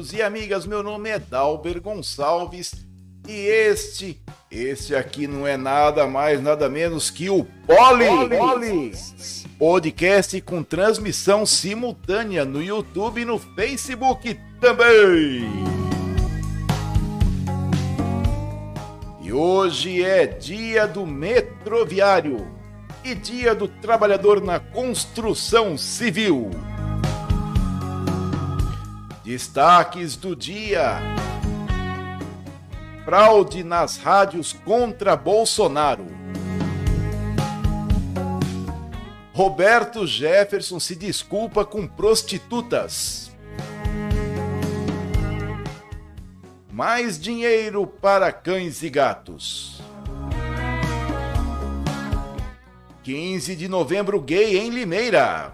Amigos e amigas. Meu nome é Dalber Gonçalves e este, este aqui não é nada mais, nada menos que o Poli, Poli. podcast com transmissão simultânea no YouTube e no Facebook também. E hoje é dia do metroviário e dia do trabalhador na construção civil. Destaques do dia: Fraude nas rádios contra Bolsonaro. Roberto Jefferson se desculpa com prostitutas. Mais dinheiro para cães e gatos. 15 de novembro gay em Limeira.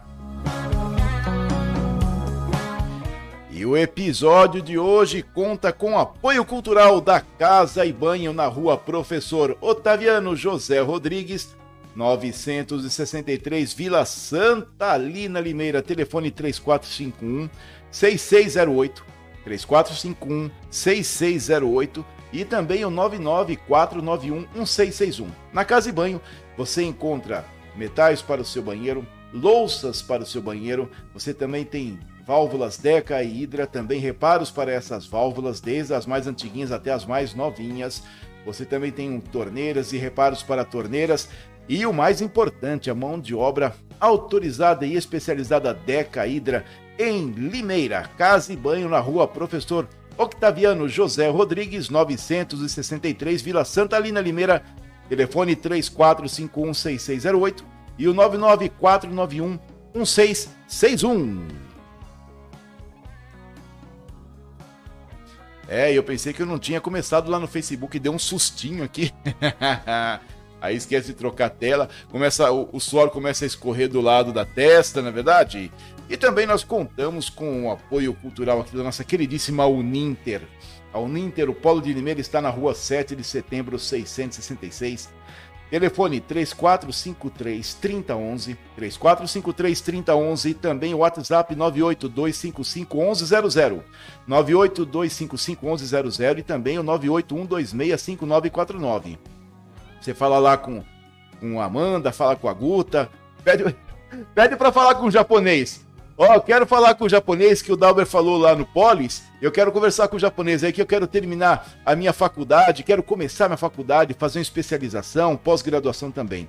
E o episódio de hoje conta com apoio cultural da Casa e Banho na rua Professor Otaviano José Rodrigues, 963 Vila Santa Lina Limeira, telefone 3451 6608, 3451 6608 e também o 99491 1661. Na Casa e Banho você encontra metais para o seu banheiro, louças para o seu banheiro, você também tem válvulas Deca e Hidra, também reparos para essas válvulas, desde as mais antiguinhas até as mais novinhas. Você também tem torneiras e reparos para torneiras. E o mais importante, a mão de obra autorizada e especializada Deca Hidra em Limeira, casa e banho na rua Professor Octaviano José Rodrigues, 963, Vila Santa Lina Limeira, telefone 34516608 e o 99491 1661. É, eu pensei que eu não tinha começado lá no Facebook deu um sustinho aqui. Aí esquece de trocar a tela, começa o, o, suor começa a escorrer do lado da testa, na é verdade? E também nós contamos com o apoio cultural aqui da nossa queridíssima Uninter. A Uninter, o Polo de Limeira, está na rua 7 de setembro, 666. Telefone 3453 3011, 3453 3011 e também o WhatsApp 98255 1100, 98255 1100 e também o 981265949. Você fala lá com, com a Amanda, fala com a Guta, pede, pede para falar com o japonês. Ó, oh, quero falar com o japonês que o Dalber falou lá no Polis. Eu quero conversar com o japonês aí que eu quero terminar a minha faculdade, quero começar minha faculdade, fazer uma especialização, pós-graduação também.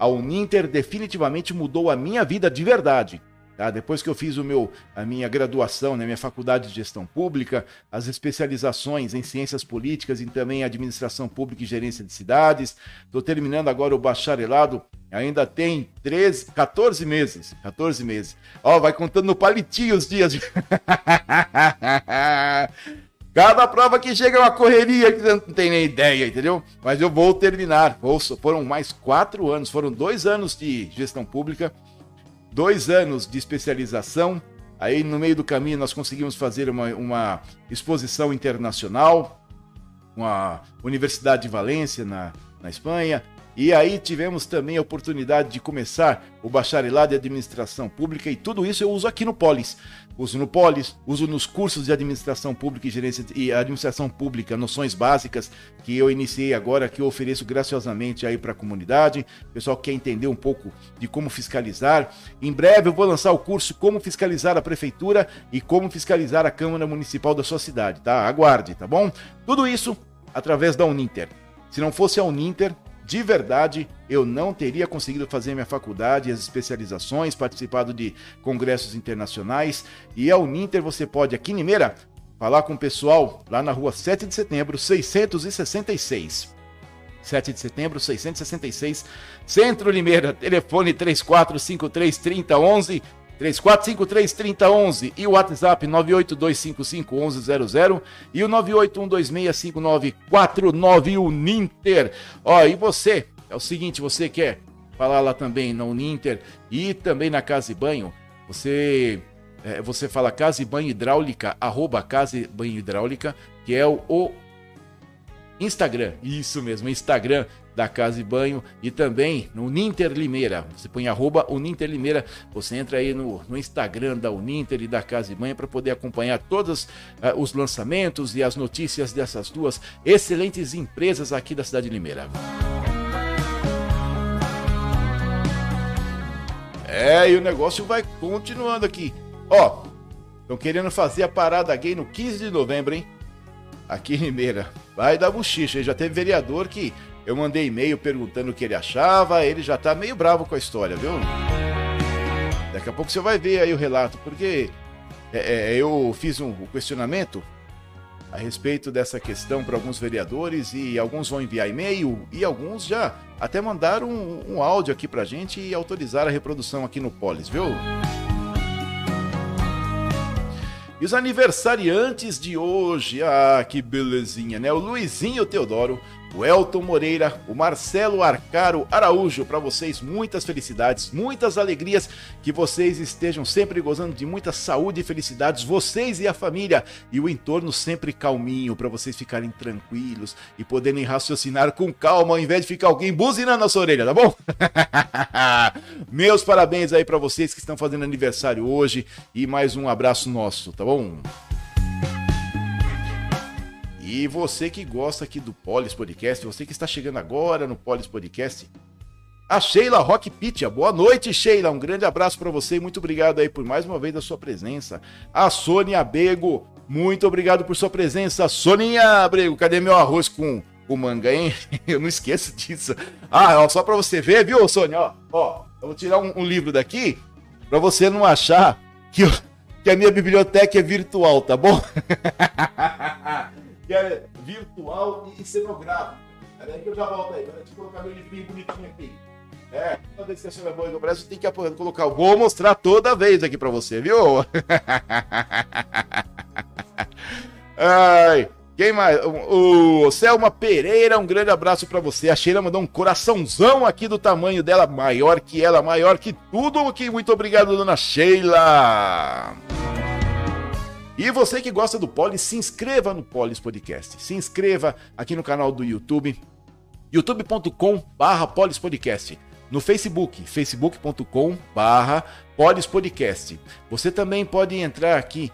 A Uninter definitivamente mudou a minha vida de verdade. Tá? Depois que eu fiz o meu, a minha graduação, né, minha faculdade de gestão pública, as especializações em ciências políticas e também administração pública e gerência de cidades, estou terminando agora o bacharelado, ainda tem 13, 14 meses, 14 meses. Ó, vai contando no palitinho os dias. Cada prova que chega é uma correria que não tem nem ideia, entendeu? Mas eu vou terminar. Foram mais quatro anos, foram dois anos de gestão pública dois anos de especialização. Aí no meio do caminho nós conseguimos fazer uma, uma exposição internacional com a Universidade de Valência na, na Espanha. E aí tivemos também a oportunidade de começar o bacharelado de administração pública e tudo isso eu uso aqui no Polis. Uso no Polis, uso nos cursos de administração pública e gerência e administração pública, noções básicas que eu iniciei agora, que eu ofereço graciosamente aí para a comunidade. O pessoal quer entender um pouco de como fiscalizar. Em breve eu vou lançar o curso Como fiscalizar a prefeitura e como fiscalizar a Câmara Municipal da sua cidade, tá? Aguarde, tá bom? Tudo isso através da Uninter. Se não fosse a Uninter, de verdade, eu não teria conseguido fazer minha faculdade, as especializações, participado de congressos internacionais. E a Uninter você pode, aqui em Limeira, falar com o pessoal lá na rua 7 de setembro, 666. 7 de setembro, 666, Centro Limeira, telefone 3453 3011 3453-3011 e o WhatsApp 982551100 e o 981265949 Uninter. Ó, e você, é o seguinte, você quer falar lá também na Uninter e também na Casa e Banho, você é, você fala Casa e Banho Hidráulica, arroba Casa e Banho Hidráulica, que é o, o Instagram, isso mesmo, Instagram da Casa e Banho e também no Ninter Limeira. Você põe arroba Uninter Limeira, você entra aí no, no Instagram da Uninter e da Casa e Banho para poder acompanhar todos uh, os lançamentos e as notícias dessas duas excelentes empresas aqui da cidade de Limeira. É, e o negócio vai continuando aqui. Ó, estão querendo fazer a parada gay no 15 de novembro, hein? Aqui em Limeira. Vai dar bochicha. Já teve vereador que eu mandei e-mail perguntando o que ele achava. Ele já tá meio bravo com a história, viu? Daqui a pouco você vai ver aí o relato, porque é, é, eu fiz um questionamento a respeito dessa questão para alguns vereadores e alguns vão enviar e-mail e alguns já até mandaram um, um áudio aqui para gente e autorizaram a reprodução aqui no Polis, viu? E os aniversariantes de hoje, ah, que belezinha, né? O Luizinho Teodoro, o Elton Moreira, o Marcelo Arcaro Araújo. Para vocês, muitas felicidades, muitas alegrias, que vocês estejam sempre gozando de muita saúde e felicidades, vocês e a família, e o entorno sempre calminho, para vocês ficarem tranquilos e poderem raciocinar com calma, ao invés de ficar alguém buzinando na sua orelha, tá bom? Meus parabéns aí para vocês que estão fazendo aniversário hoje e mais um abraço nosso, tá bom? E você que gosta aqui do Polis Podcast, você que está chegando agora no Polis Podcast, a Sheila Rock Pitia. Boa noite, Sheila. Um grande abraço para você e muito obrigado aí por mais uma vez a sua presença. A Sônia Bego, muito obrigado por sua presença. Soninha Brego, cadê meu arroz com o manga, hein? Eu não esqueço disso. Ah, ó, só para você ver, viu, Sônia? Ó, ó, eu vou tirar um, um livro daqui para você não achar que, eu, que a minha biblioteca é virtual, tá bom? que é virtual e cenográfico. Peraí que eu já volto aí. Deixa eu colocar meu livrinho bonitinho aqui. É, toda vez que a senhora é boa do Brasil, tem que colocar. Vou mostrar toda vez aqui pra você, viu? Ai, quem mais? O Selma Pereira, um grande abraço para você. A Sheila mandou um coraçãozão aqui do tamanho dela, maior que ela, maior que tudo. Que muito obrigado, dona Sheila. E você que gosta do Polis, se inscreva no Polis Podcast. Se inscreva aqui no canal do YouTube, youtube.com barra Podcast. No Facebook, facebook.com barra Podcast. Você também pode entrar aqui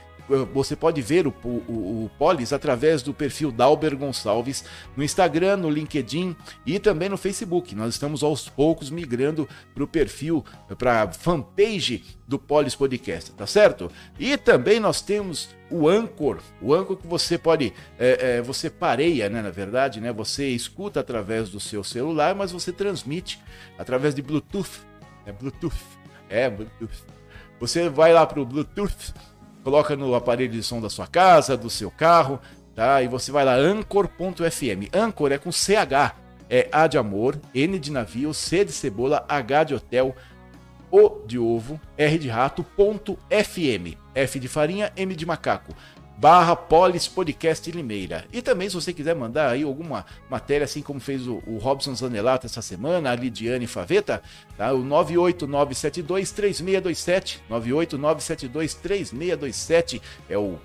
você pode ver o, o, o Polis através do perfil Dalber Gonçalves no Instagram, no LinkedIn e também no Facebook. Nós estamos aos poucos migrando para o perfil, para a fanpage do Polis Podcast, tá certo? E também nós temos o Anchor, o Anchor que você pode, é, é, você pareia, né, na verdade, né? Você escuta através do seu celular, mas você transmite através de Bluetooth, é Bluetooth, é Bluetooth. Você vai lá para o Bluetooth coloca no aparelho de som da sua casa, do seu carro, tá? E você vai lá, Anchor.fm. Anchor é com CH, é A de amor, N de navio, C de cebola, H de hotel, O de ovo, R de rato, ponto FM. F de farinha, M de macaco barra Polis Podcast Limeira. E também, se você quiser mandar aí alguma matéria, assim como fez o, o Robson Zanelato essa semana, a Lidiane Faveta, tá? o 989723627, 989723627 é o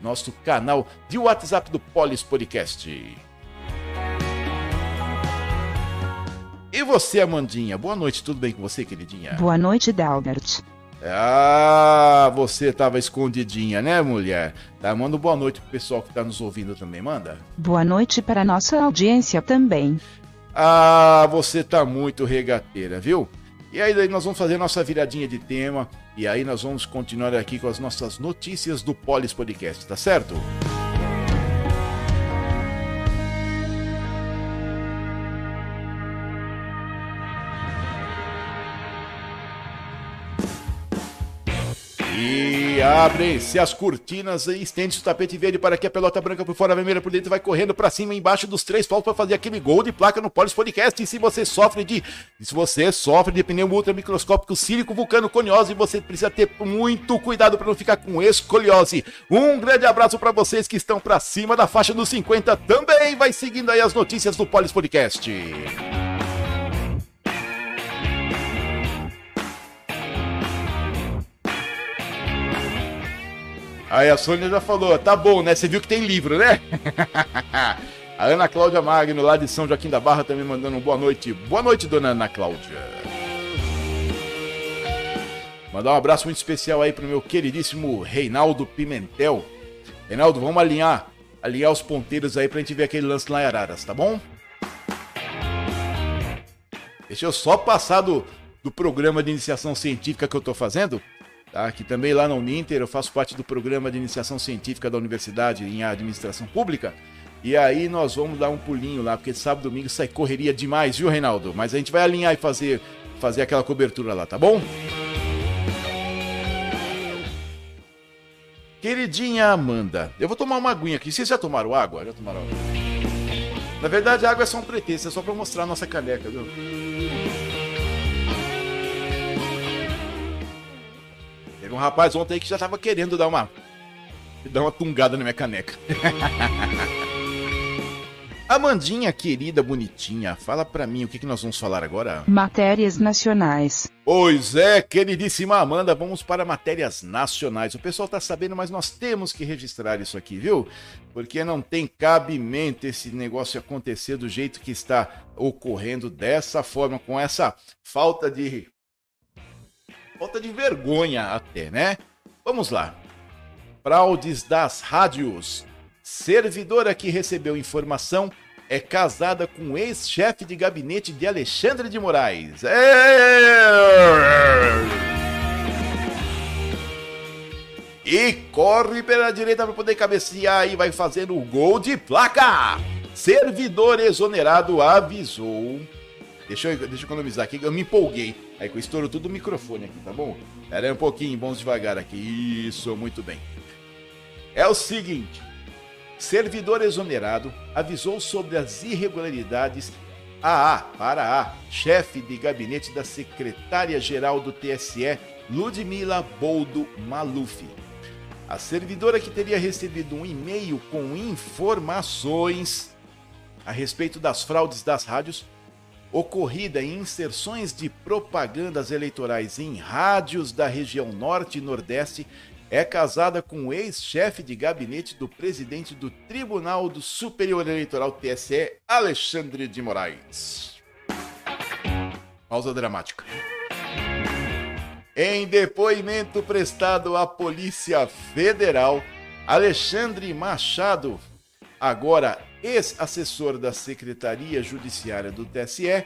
nosso canal de WhatsApp do Polis Podcast. E você, Amandinha? Boa noite, tudo bem com você, queridinha? Boa noite, Dalbert. Ah, você tava escondidinha, né, mulher? Tá, manda boa noite pro pessoal que tá nos ouvindo também, manda. Boa noite para nossa audiência também. Ah, você tá muito regateira, viu? E aí daí nós vamos fazer nossa viradinha de tema e aí nós vamos continuar aqui com as nossas notícias do Polis Podcast, tá certo? Música abrem-se as cortinas e estende-se o tapete verde para que a pelota branca por fora, a vermelha por dentro vai correndo para cima embaixo dos três paus para fazer aquele gol de placa no Polis Podcast. E se você sofre de se você sofre de pneu ultramicroscópico cílico vulcano coniose, você precisa ter muito cuidado para não ficar com escoliose. Um grande abraço para vocês que estão para cima da faixa dos 50 também. Vai seguindo aí as notícias do Polis Podcast. Aí a Sônia já falou, tá bom, né? Você viu que tem livro, né? A Ana Cláudia Magno, lá de São Joaquim da Barra, também mandando um boa noite. Boa noite, dona Ana Cláudia. Mandar um abraço muito especial aí pro meu queridíssimo Reinaldo Pimentel. Reinaldo, vamos alinhar, alinhar os ponteiros aí pra gente ver aquele lance lá em Araras, tá bom? Deixa eu só passar do, do programa de iniciação científica que eu tô fazendo, tá? Que também lá na Uninter eu faço parte do programa de iniciação científica da universidade em administração pública. E aí nós vamos dar um pulinho lá, porque sábado e domingo sai correria demais, viu, Reinaldo? Mas a gente vai alinhar e fazer, fazer aquela cobertura lá, tá bom? Queridinha Amanda, eu vou tomar uma aguinha aqui. Vocês já tomaram água? Já tomaram água? Na verdade, a água é só um pretexto, é só pra mostrar a nossa caneca, viu? Um rapaz ontem aí que já tava querendo dar uma dar uma tungada na minha caneca. Amandinha, querida, bonitinha, fala pra mim o que, que nós vamos falar agora. Matérias nacionais. Pois é, queridíssima Amanda, vamos para matérias nacionais. O pessoal tá sabendo, mas nós temos que registrar isso aqui, viu? Porque não tem cabimento esse negócio acontecer do jeito que está ocorrendo dessa forma, com essa falta de. Falta de vergonha até, né? Vamos lá. Fraudes das rádios. Servidora que recebeu informação é casada com ex-chefe de gabinete de Alexandre de Moraes. E corre pela direita para poder cabecear e vai fazendo o gol de placa. Servidor exonerado avisou. Deixa eu, deixa eu economizar aqui, eu me empolguei. Aí que eu estouro tudo o microfone aqui, tá bom? Pera aí um pouquinho, vamos devagar aqui. Isso, muito bem. É o seguinte: servidor exonerado avisou sobre as irregularidades a A para A, chefe de gabinete da secretária-geral do TSE, Ludmila Boldo Maluf. A servidora que teria recebido um e-mail com informações a respeito das fraudes das rádios ocorrida em inserções de propagandas eleitorais em rádios da região Norte e Nordeste é casada com o ex-chefe de gabinete do presidente do Tribunal do Superior Eleitoral TSE, Alexandre de Moraes. Pausa dramática. Em depoimento prestado à Polícia Federal, Alexandre Machado, agora ex-assessor da Secretaria Judiciária do TSE,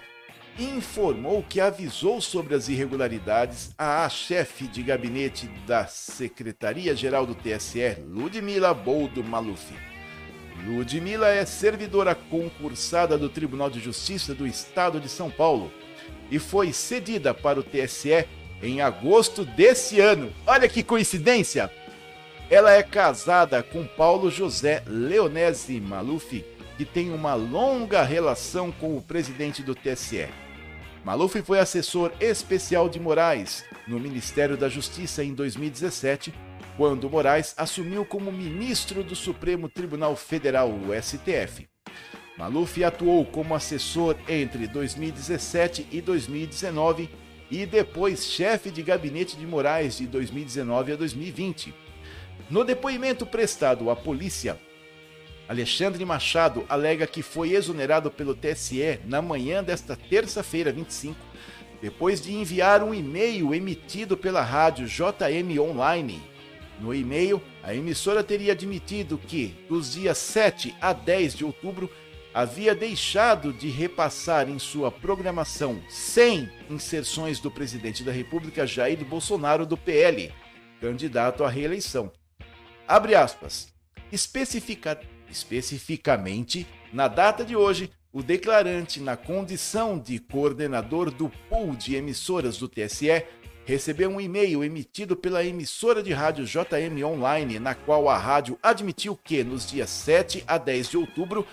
informou que avisou sobre as irregularidades à chefe de gabinete da Secretaria-Geral do TSE, Ludmila Boldo Maluf. Ludmila é servidora concursada do Tribunal de Justiça do Estado de São Paulo e foi cedida para o TSE em agosto desse ano. Olha que coincidência! Ela é casada com Paulo José Leonese Maluf, que tem uma longa relação com o presidente do TSE. Maluf foi assessor especial de Moraes no Ministério da Justiça em 2017, quando Moraes assumiu como ministro do Supremo Tribunal Federal, o STF. Maluf atuou como assessor entre 2017 e 2019 e depois chefe de gabinete de Moraes de 2019 a 2020. No depoimento prestado à polícia, Alexandre Machado alega que foi exonerado pelo TSE na manhã desta terça-feira, 25, depois de enviar um e-mail emitido pela rádio JM Online. No e-mail, a emissora teria admitido que, dos dias 7 a 10 de outubro, havia deixado de repassar em sua programação 100 inserções do presidente da República Jair Bolsonaro do PL, candidato à reeleição. Abre aspas. Especifica Especificamente, na data de hoje, o declarante, na condição de coordenador do pool de emissoras do TSE, recebeu um e-mail emitido pela emissora de rádio JM Online, na qual a rádio admitiu que, nos dias 7 a 10 de outubro,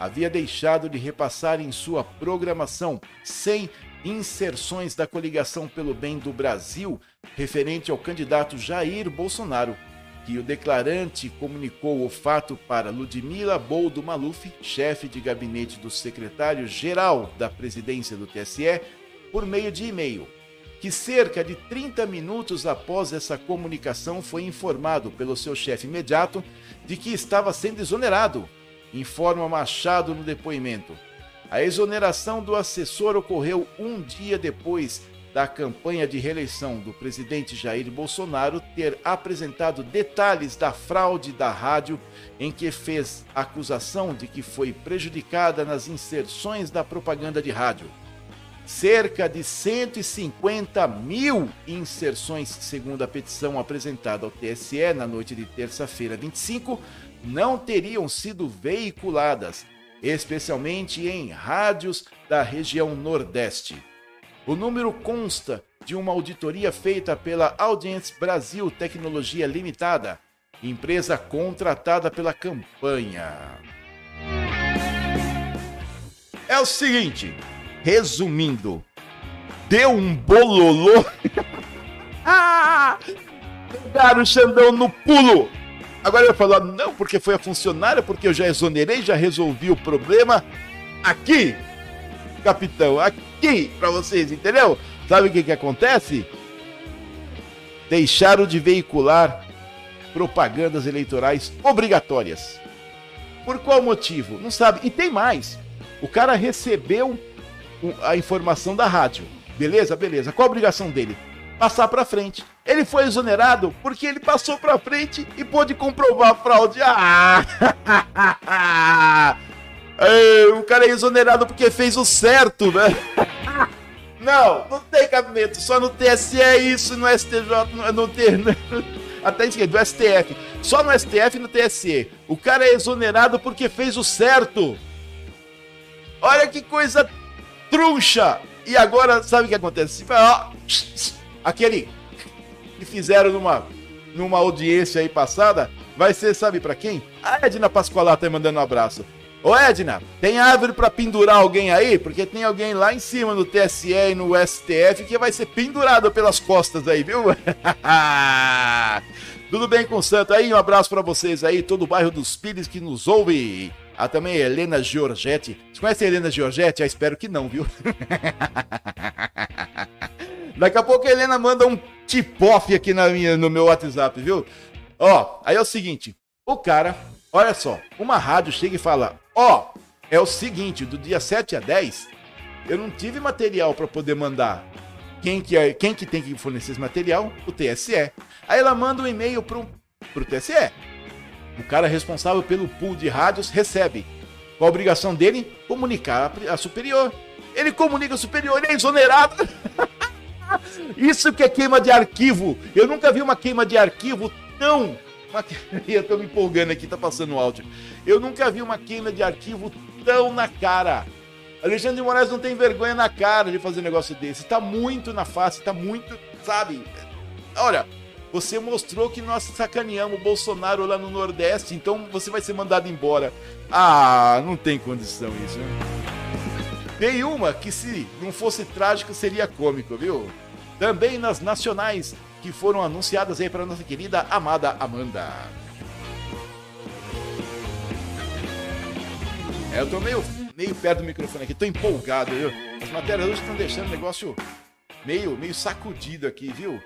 havia deixado de repassar em sua programação 100 inserções da coligação pelo bem do Brasil referente ao candidato Jair Bolsonaro que o declarante comunicou o fato para Ludmila Boldo Maluf, chefe de gabinete do secretário-geral da presidência do TSE, por meio de e-mail, que cerca de 30 minutos após essa comunicação foi informado pelo seu chefe imediato de que estava sendo exonerado informa Machado no depoimento. A exoneração do assessor ocorreu um dia depois da campanha de reeleição do presidente Jair Bolsonaro ter apresentado detalhes da fraude da rádio, em que fez acusação de que foi prejudicada nas inserções da propaganda de rádio. Cerca de 150 mil inserções, segundo a petição apresentada ao TSE na noite de terça-feira 25, não teriam sido veiculadas, especialmente em rádios da região Nordeste. O número consta de uma auditoria feita pela Audience Brasil Tecnologia Limitada, empresa contratada pela campanha. É o seguinte, resumindo, deu um bololô. ah! Pegaram o Xandão no pulo. Agora eu falar, não, porque foi a funcionária, porque eu já exonerei, já resolvi o problema. Aqui, capitão, aqui para vocês, entendeu? Sabe o que, que acontece? Deixaram de veicular propagandas eleitorais obrigatórias. Por qual motivo? Não sabe. E tem mais. O cara recebeu a informação da rádio. Beleza? Beleza. Qual a obrigação dele? Passar para frente. Ele foi exonerado porque ele passou para frente e pôde comprovar a fraude. Ah! o cara é exonerado porque fez o certo, né? Não, não tem cabimento. Só no TSE é isso, no STJ, no, no até esqueci, do STF. Só no STF e no TSE. O cara é exonerado porque fez o certo. Olha que coisa truncha. E agora, sabe o que acontece? Aquele que fizeram numa, numa audiência aí passada, vai ser, sabe para quem? A Edna Pascoalato tá mandando um abraço. Ô Edna, tem árvore para pendurar alguém aí? Porque tem alguém lá em cima no TSE e no STF que vai ser pendurado pelas costas aí, viu? Tudo bem com o Santo aí? Um abraço para vocês aí, todo o bairro dos Pires que nos ouve. Ah, também Helena Giorgetti. Você conhece a Helena Giorgetti? Ah, espero que não, viu? Daqui a pouco a Helena manda um tip-off aqui na minha, no meu WhatsApp, viu? Ó, aí é o seguinte, o cara, olha só, uma rádio chega e fala, Ó, oh, é o seguinte, do dia 7 a 10, eu não tive material para poder mandar. Quem que, é, quem que tem que fornecer esse material? O TSE. Aí ela manda um e-mail pro, pro TSE. O cara responsável pelo pool de rádios recebe. Qual a obrigação dele? Comunicar a, a superior. Ele comunica a superior, ele é exonerado. Isso que é queima de arquivo. Eu nunca vi uma queima de arquivo tão uma... Eu tô me empolgando aqui, tá passando o áudio. Eu nunca vi uma queima de arquivo tão na cara. Alexandre de Moraes não tem vergonha na cara de fazer um negócio desse. Tá muito na face, tá muito, sabe? Olha, você mostrou que nós sacaneamos o Bolsonaro lá no Nordeste, então você vai ser mandado embora. Ah, não tem condição isso, né? Tem uma que se não fosse trágico seria cômico, viu? Também nas nacionais, que foram anunciadas aí para nossa querida amada Amanda. É, eu tô meio, meio perto do microfone aqui, tô empolgado, viu? As matérias hoje estão deixando o negócio meio, meio sacudido aqui, viu?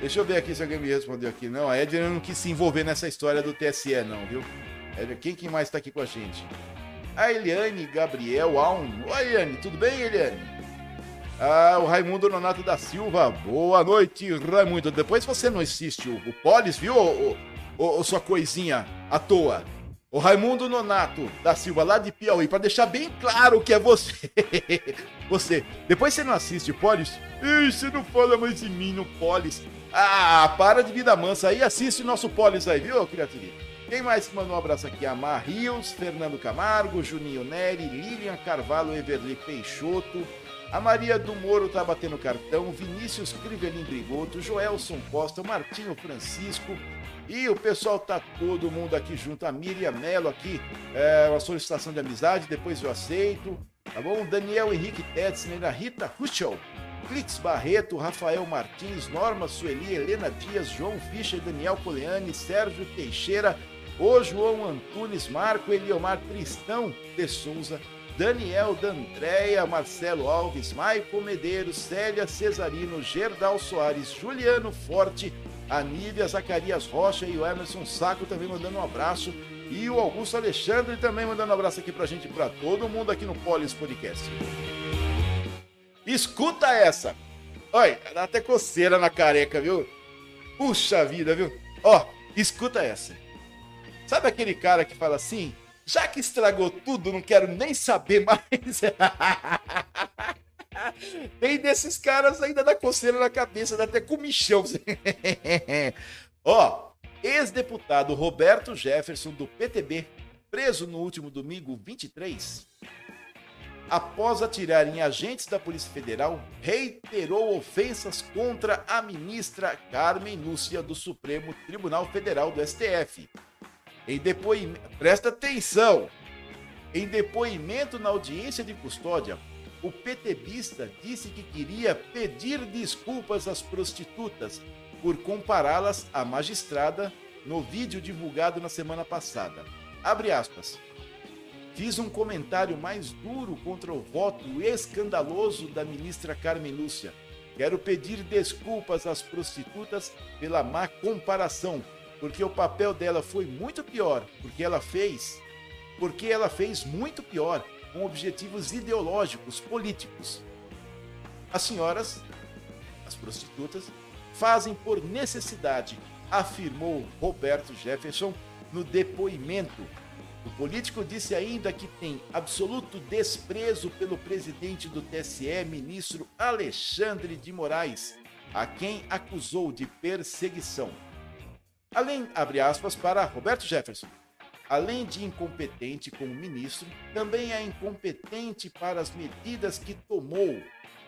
Deixa eu ver aqui se alguém me respondeu aqui. Não, a Edna não quis se envolver nessa história do TSE, não, viu? Edna, quem que mais tá aqui com a gente? A Eliane Gabriel Alm. Oi, Eliane, tudo bem, Eliane? Ah, o Raimundo Nonato da Silva. Boa noite, Raimundo. Depois você não assiste o, o Polis, viu, ô, sua coisinha à toa? O Raimundo Nonato da Silva, lá de Piauí, para deixar bem claro que é você. você. Depois você não assiste o Polis? Ih, você não fala mais em mim no Polis. Ah, para de vida mansa aí, assiste o nosso Polis aí, viu, criaturinha? Quem mais que mandou um abraço aqui? Amar Rios, Fernando Camargo, Juninho Neri, Lilian Carvalho, Everly Peixoto, a Maria do Moro tá batendo cartão, Vinícius Crivelin Brigoto, Joelson Costa, Martinho Francisco e o pessoal tá todo mundo aqui junto. A Miriam Melo aqui, é, uma solicitação de amizade, depois eu aceito. Tá bom? Daniel Henrique Tetzner, a Rita Ruschel, Clix Barreto, Rafael Martins, Norma Sueli, Helena Dias, João Fischer, Daniel Coleani, Sérgio Teixeira, o João Antunes, Marco Eliomar Tristão de Souza, Daniel D'Andrea, Marcelo Alves, Maico Medeiros, Célia Cesarino, Gerdal Soares, Juliano Forte, Anília Zacarias Rocha e o Emerson Saco também mandando um abraço. E o Augusto Alexandre também mandando um abraço aqui pra gente, pra todo mundo aqui no Polis Podcast. Escuta essa. Olha, dá até coceira na careca, viu? Puxa vida, viu? Ó, escuta essa. Sabe aquele cara que fala assim? Já que estragou tudo, não quero nem saber mais. Tem desses caras ainda da coceira na cabeça, dá até comichão. Ó, ex-deputado Roberto Jefferson do PTB, preso no último domingo 23, após atirar em agentes da Polícia Federal, reiterou ofensas contra a ministra Carmen Lúcia do Supremo Tribunal Federal do STF. Em depoimento, presta atenção. Em depoimento na audiência de custódia, o PTBista disse que queria pedir desculpas às prostitutas por compará-las à magistrada no vídeo divulgado na semana passada. Abre aspas. Fiz um comentário mais duro contra o voto escandaloso da ministra Carmen Lúcia. Quero pedir desculpas às prostitutas pela má comparação, porque o papel dela foi muito pior, porque ela fez, porque ela fez muito pior com objetivos ideológicos, políticos. As senhoras, as prostitutas, fazem por necessidade, afirmou Roberto Jefferson no depoimento. O político disse ainda que tem absoluto desprezo pelo presidente do TSE, ministro Alexandre de Moraes, a quem acusou de perseguição. Além, abre aspas, para Roberto Jefferson, além de incompetente como ministro, também é incompetente para as medidas que tomou.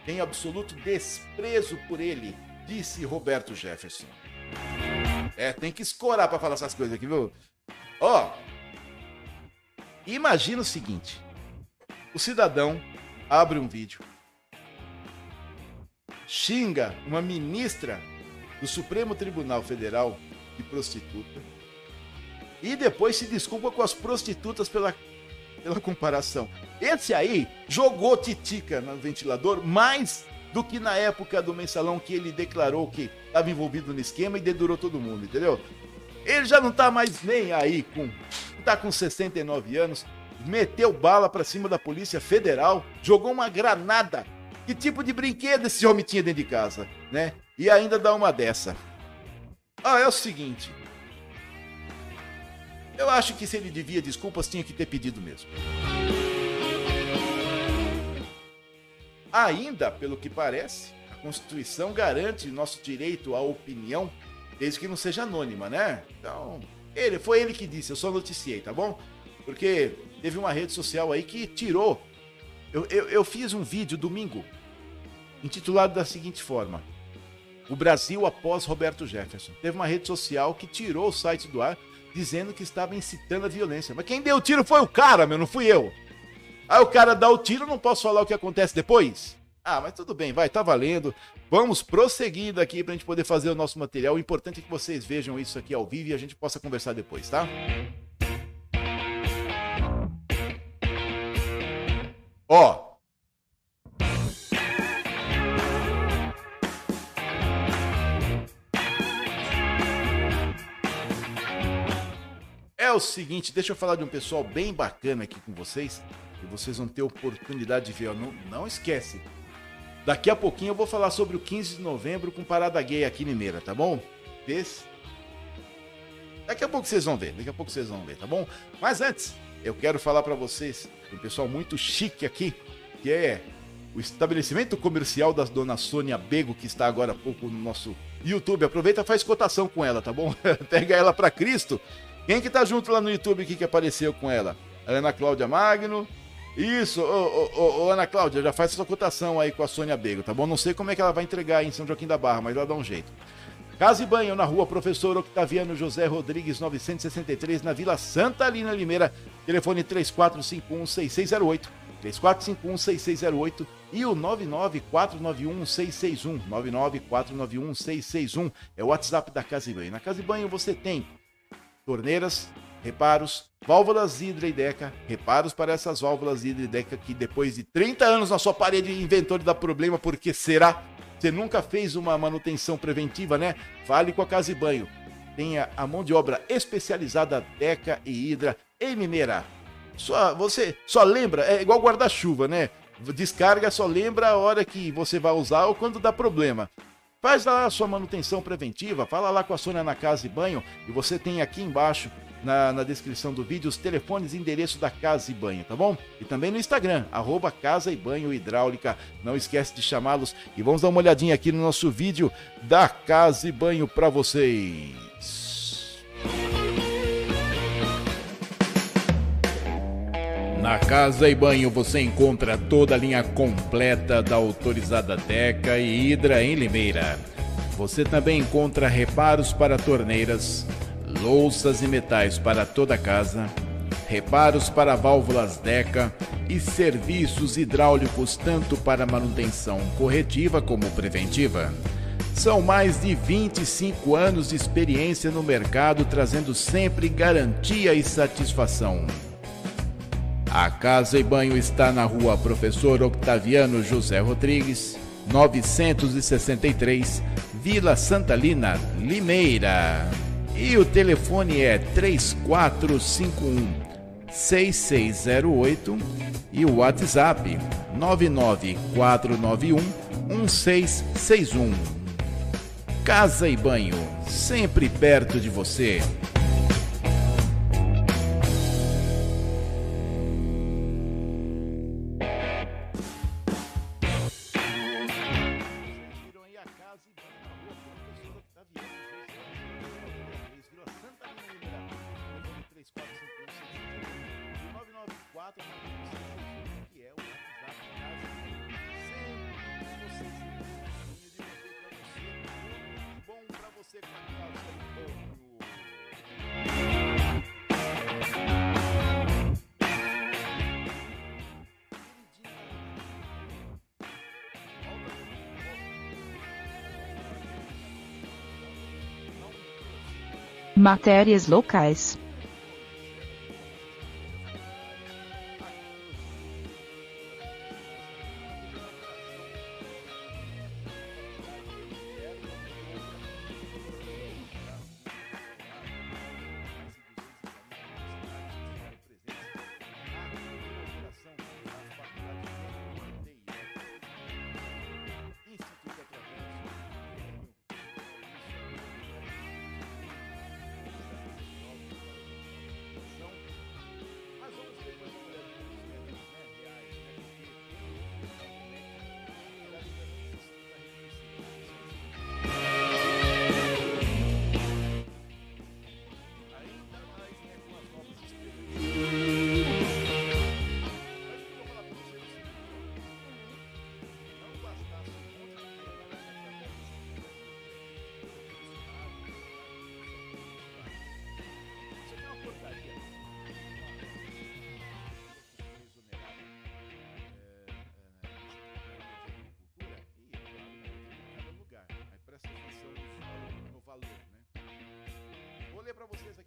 Tem absoluto desprezo por ele, disse Roberto Jefferson. É, tem que escorar para falar essas coisas aqui, viu? Ó, imagina o seguinte: o cidadão abre um vídeo, xinga uma ministra do Supremo Tribunal Federal de prostituta e depois se desculpa com as prostitutas pela, pela comparação. Esse aí jogou titica no ventilador mais do que na época do mensalão que ele declarou que estava envolvido no esquema e dedurou todo mundo, entendeu? Ele já não tá mais nem aí com. tá com 69 anos, meteu bala pra cima da Polícia Federal, jogou uma granada. Que tipo de brinquedo esse homem tinha dentro de casa, né? E ainda dá uma dessa. Ah, é o seguinte. Eu acho que se ele devia desculpas, tinha que ter pedido mesmo. Ainda, pelo que parece, a Constituição garante nosso direito à opinião, desde que não seja anônima, né? Então, ele foi ele que disse, eu só noticiei, tá bom? Porque teve uma rede social aí que tirou. Eu, eu, eu fiz um vídeo domingo intitulado da seguinte forma: O Brasil após Roberto Jefferson. Teve uma rede social que tirou o site do ar dizendo que estava incitando a violência. Mas quem deu o tiro foi o cara, meu, não fui eu. Aí o cara dá o tiro, não posso falar o que acontece depois? Ah, mas tudo bem, vai, tá valendo. Vamos prosseguir daqui pra gente poder fazer o nosso material. O importante é que vocês vejam isso aqui ao vivo e a gente possa conversar depois, tá? Ó. o seguinte, deixa eu falar de um pessoal bem bacana aqui com vocês, que vocês vão ter oportunidade de ver. Não, não esquece. Daqui a pouquinho eu vou falar sobre o 15 de novembro com Parada Gay aqui em Mineira, tá bom? Esse. Daqui a pouco vocês vão ver, daqui a pouco vocês vão ver, tá bom? Mas antes, eu quero falar para vocês, um pessoal muito chique aqui, que é o estabelecimento comercial da dona Sônia Bego, que está agora há pouco no nosso YouTube. Aproveita e faz cotação com ela, tá bom? Pega ela para Cristo. Quem que tá junto lá no YouTube aqui que apareceu com ela? Ana Cláudia Magno. Isso, ô, ô, ô, Ana Cláudia, já faz essa cotação aí com a Sônia Bego, tá bom? Não sei como é que ela vai entregar aí em São Joaquim da Barra, mas ela dá um jeito. Casa e Banho, na rua Professor Octaviano José Rodrigues, 963, na Vila Santa Lina Limeira. Telefone 3451-6608. 3451-6608 e o 99491-661. 99491-661 é o WhatsApp da Casa e Banho. Na Casa e Banho você tem torneiras, reparos, válvulas Hidra e Deca, reparos para essas válvulas Hidra e Deca que depois de 30 anos na sua parede inventou de dar problema, porque será? Você nunca fez uma manutenção preventiva, né? Fale com a Casa e Banho. tenha a mão de obra especializada Deca e Hidra em Limeira. Só, você só lembra, é igual guarda-chuva, né? Descarga, só lembra a hora que você vai usar ou quando dá problema. Faz lá a sua manutenção preventiva, fala lá com a Sônia na Casa e Banho e você tem aqui embaixo na, na, descrição do vídeo os telefones e endereço da Casa e Banho, tá bom? E também no Instagram, arroba Casa e Banho Hidráulica. Não esquece de chamá-los e vamos dar uma olhadinha aqui no nosso vídeo da Casa e Banho para vocês. Na Casa e Banho você encontra toda a linha completa da autorizada Deca e Hidra em Limeira. Você também encontra reparos para torneiras, louças e metais para toda a casa, reparos para válvulas Deca e serviços hidráulicos tanto para manutenção corretiva como preventiva. São mais de 25 anos de experiência no mercado, trazendo sempre garantia e satisfação. A Casa e Banho está na rua Professor Octaviano José Rodrigues, 963, Vila Santalina, Limeira. E o telefone é 3451 6608 e o WhatsApp 99491 1661. Casa e Banho, sempre perto de você. Matérias locais. Ler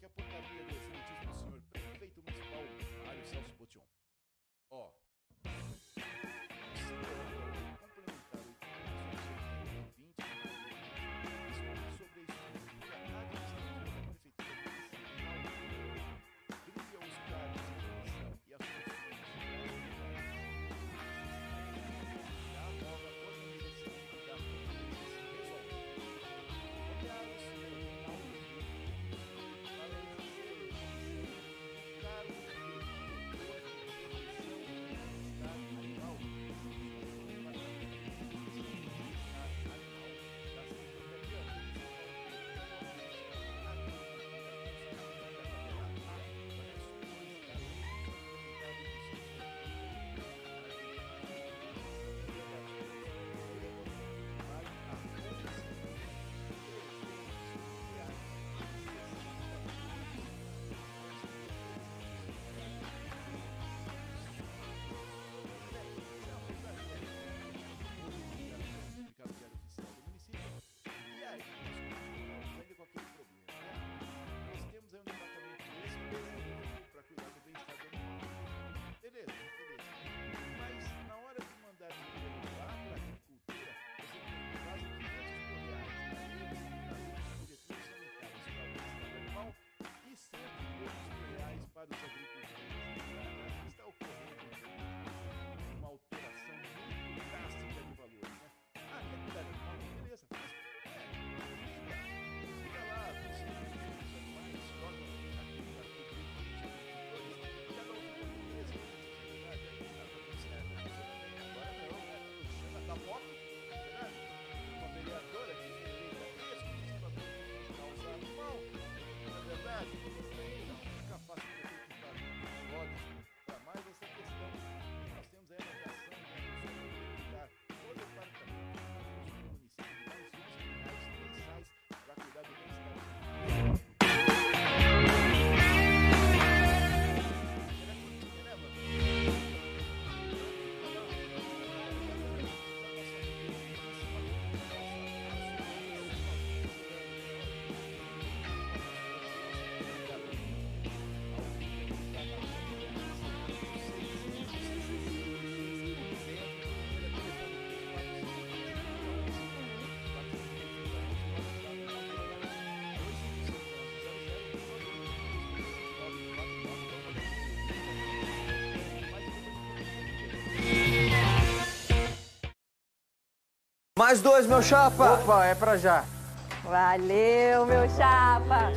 Mais dois, meu chapa. Opa, é pra já. Valeu, meu chapa.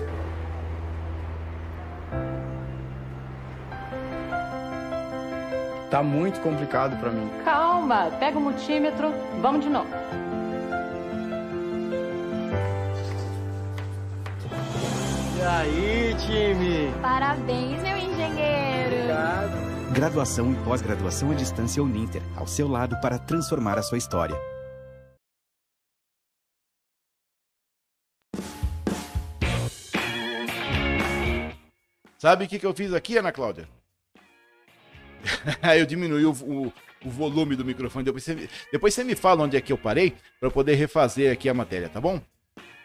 Tá muito complicado pra mim. Calma, pega o multímetro, vamos de novo. E aí, time? Parabéns, meu engenheiro. Obrigado. Graduação e pós-graduação à distância Uninter, ao seu lado para transformar a sua história. Sabe o que, que eu fiz aqui, Ana Cláudia? eu diminuí o, o, o, volume do microfone. Depois você, depois você me fala onde é que eu parei para poder refazer aqui a matéria, tá bom?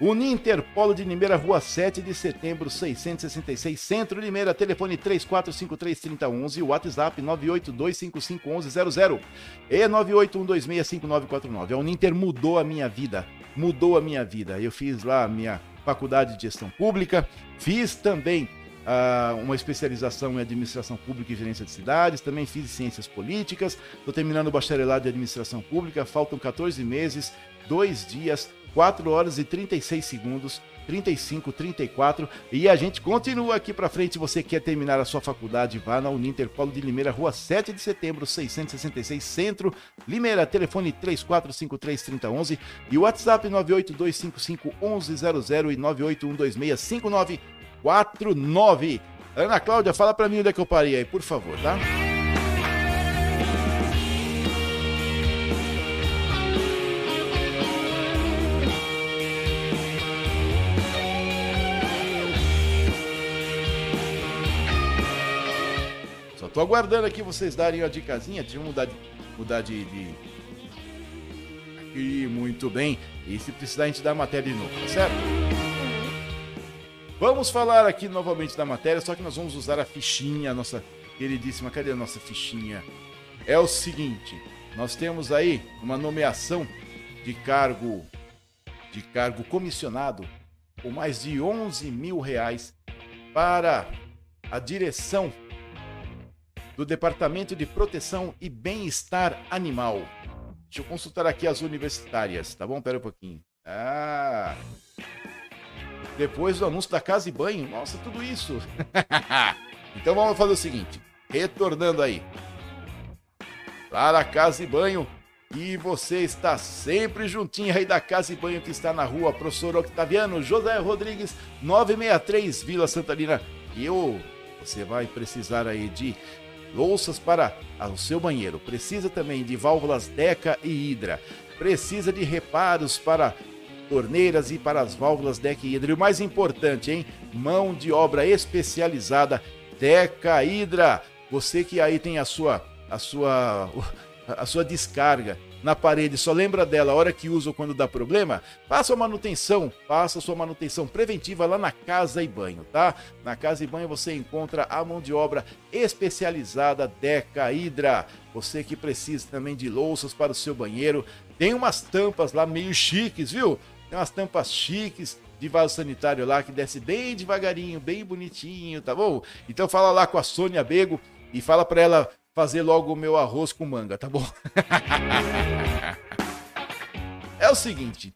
Uninter Polo de Limeira, Rua 7 de Setembro, 666, Centro Limeira, telefone 34533011 e WhatsApp 982551100 e 981265949. A Uninter mudou a minha vida, mudou a minha vida. Eu fiz lá a minha faculdade de gestão pública, fiz também uh, uma especialização em administração pública e gerência de cidades, também fiz ciências políticas, estou terminando o bacharelado de administração pública, faltam 14 meses, dois dias 4 horas e 36 segundos, 35, 34. E a gente continua aqui para frente. Você quer terminar a sua faculdade, vá na Uninter Polo de Limeira, rua 7 de setembro, 666, Centro, Limeira. Telefone 34533011 e WhatsApp 982551100 e 981265949. Ana Cláudia, fala para mim onde é que eu parei aí, por favor, tá? Tô aguardando aqui vocês darem a dicasinha. Deixa eu mudar de. Mudar de, de... Aqui, muito bem. E se precisar, a gente dá a matéria de novo, tá certo? Vamos falar aqui novamente da matéria, só que nós vamos usar a fichinha, a nossa queridíssima. Cadê a nossa fichinha? É o seguinte: nós temos aí uma nomeação de cargo de cargo comissionado com mais de 11 mil reais para a direção do Departamento de Proteção e Bem-Estar Animal. Deixa eu consultar aqui as universitárias, tá bom? Pera um pouquinho. Ah! Depois do anúncio da casa e banho. Nossa, tudo isso. então vamos fazer o seguinte. Retornando aí. Para a casa e banho. E você está sempre juntinho aí da Casa e Banho que está na rua Professor Octaviano José Rodrigues 963 Vila Santarina. E eu, você vai precisar aí de louças para o seu banheiro. Precisa também de válvulas Deca e Hidra. Precisa de reparos para torneiras e para as válvulas Deca e Hidra. E o mais importante, hein? Mão de obra especializada Deca Hidra. Você que aí tem a sua a sua a sua descarga na parede, só lembra dela a hora que usa ou quando dá problema, faça a manutenção, faça a sua manutenção preventiva lá na Casa e Banho, tá? Na Casa e Banho você encontra a mão de obra especializada Deca Hidra. Você que precisa também de louças para o seu banheiro, tem umas tampas lá meio chiques, viu? Tem umas tampas chiques de vaso sanitário lá que desce bem devagarinho, bem bonitinho, tá bom? Então fala lá com a Sônia Bego e fala para ela fazer logo o meu arroz com manga, tá bom? é o seguinte.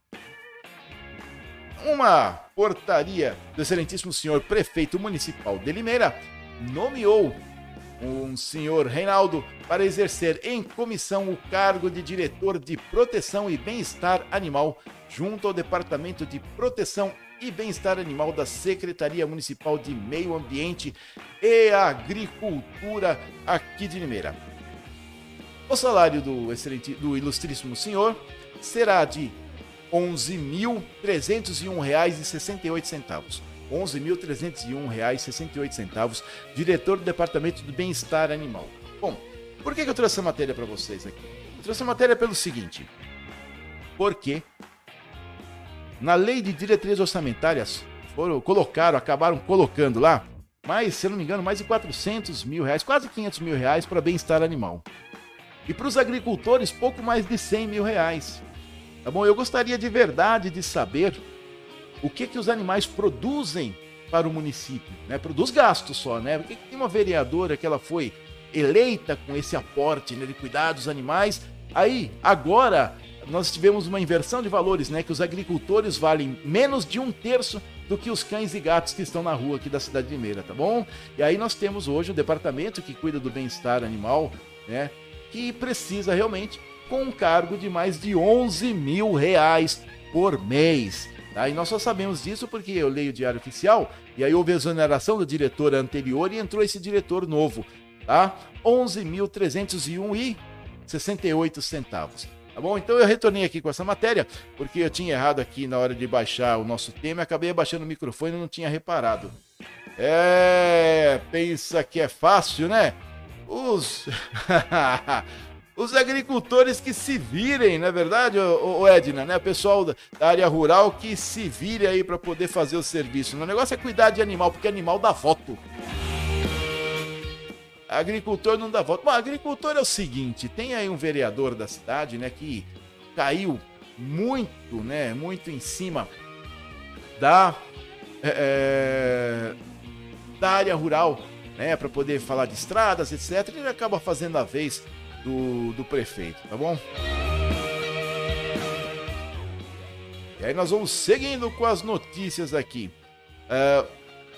Uma portaria do excelentíssimo senhor prefeito municipal de Limeira nomeou um senhor Reinaldo para exercer em comissão o cargo de diretor de proteção e bem-estar animal junto ao Departamento de Proteção e Bem-Estar Animal da Secretaria Municipal de Meio Ambiente e Agricultura aqui de Limeira. O salário do, excelente, do ilustríssimo senhor será de R$ 11.301,68. R$ 11.301,68, diretor do Departamento do Bem-Estar Animal. Bom, por que, eu trouxe essa matéria para vocês aqui? Eu trouxe essa matéria pelo seguinte: porque na lei de diretrizes orçamentárias, foram, colocaram, acabaram colocando lá, mais, se eu não me engano, mais de 400 mil reais, quase 500 mil reais para bem-estar animal. E para os agricultores, pouco mais de 100 mil reais. Tá bom? Eu gostaria de verdade de saber o que, que os animais produzem para o município, né? Produz gastos só, né? Porque tem uma vereadora que ela foi eleita com esse aporte né, de cuidar dos animais, aí agora nós tivemos uma inversão de valores, né? Que os agricultores valem menos de um terço do que os cães e gatos que estão na rua aqui da cidade de Limeira, tá bom? E aí nós temos hoje o departamento que cuida do bem-estar animal, né? Que precisa realmente com um cargo de mais de 11 mil reais por mês. Tá? E nós só sabemos disso porque eu leio o Diário Oficial e aí houve a exoneração do diretor anterior e entrou esse diretor novo, tá? 11.301 e 68 centavos. Tá bom? Então eu retornei aqui com essa matéria, porque eu tinha errado aqui na hora de baixar o nosso tema acabei abaixando o microfone e não tinha reparado. É, pensa que é fácil, né? Os os agricultores que se virem, não é verdade, o Edna, né? O pessoal da área rural que se vire aí para poder fazer o serviço. O negócio é cuidar de animal, porque animal dá voto. Agricultor não dá voto. Bom, agricultor é o seguinte, tem aí um vereador da cidade, né, que caiu muito, né, muito em cima da é, da área rural, né, para poder falar de estradas, etc. Ele acaba fazendo a vez do, do prefeito, tá bom? E aí nós vamos seguindo com as notícias aqui. Uh,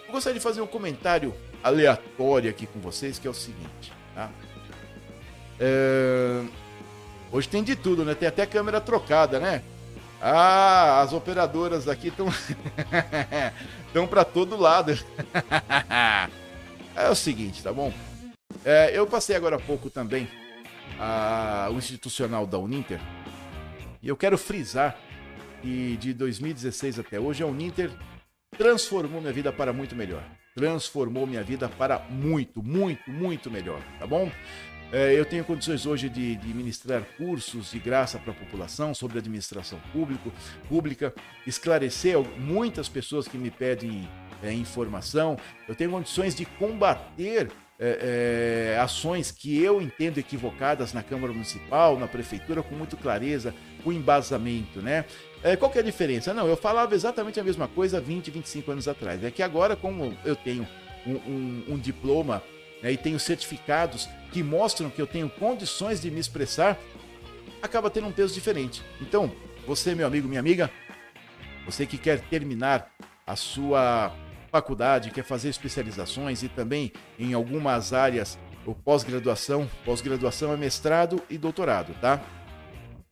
eu gostaria de fazer um comentário aleatório aqui com vocês, que é o seguinte, tá? Uh, hoje tem de tudo, né? Tem até câmera trocada, né? Ah, as operadoras aqui estão estão para todo lado. é o seguinte, tá bom? É, eu passei agora há pouco também a, o institucional da Uninter. E eu quero frisar que de 2016 até hoje a Uninter transformou minha vida para muito melhor. Transformou minha vida para muito, muito, muito melhor, tá bom? É, eu tenho condições hoje de, de ministrar cursos de graça para a população sobre administração público, pública, esclarecer muitas pessoas que me pedem é, informação. Eu tenho condições de combater é, é, ações que eu entendo equivocadas na Câmara Municipal, na Prefeitura, com muito clareza, com embasamento, né? É, qual que é a diferença? Não, eu falava exatamente a mesma coisa 20, 25 anos atrás. É que agora, como eu tenho um, um, um diploma né, e tenho certificados que mostram que eu tenho condições de me expressar, acaba tendo um peso diferente. Então, você, meu amigo, minha amiga, você que quer terminar a sua faculdade, quer fazer especializações e também em algumas áreas o pós-graduação. Pós-graduação é mestrado e doutorado, tá?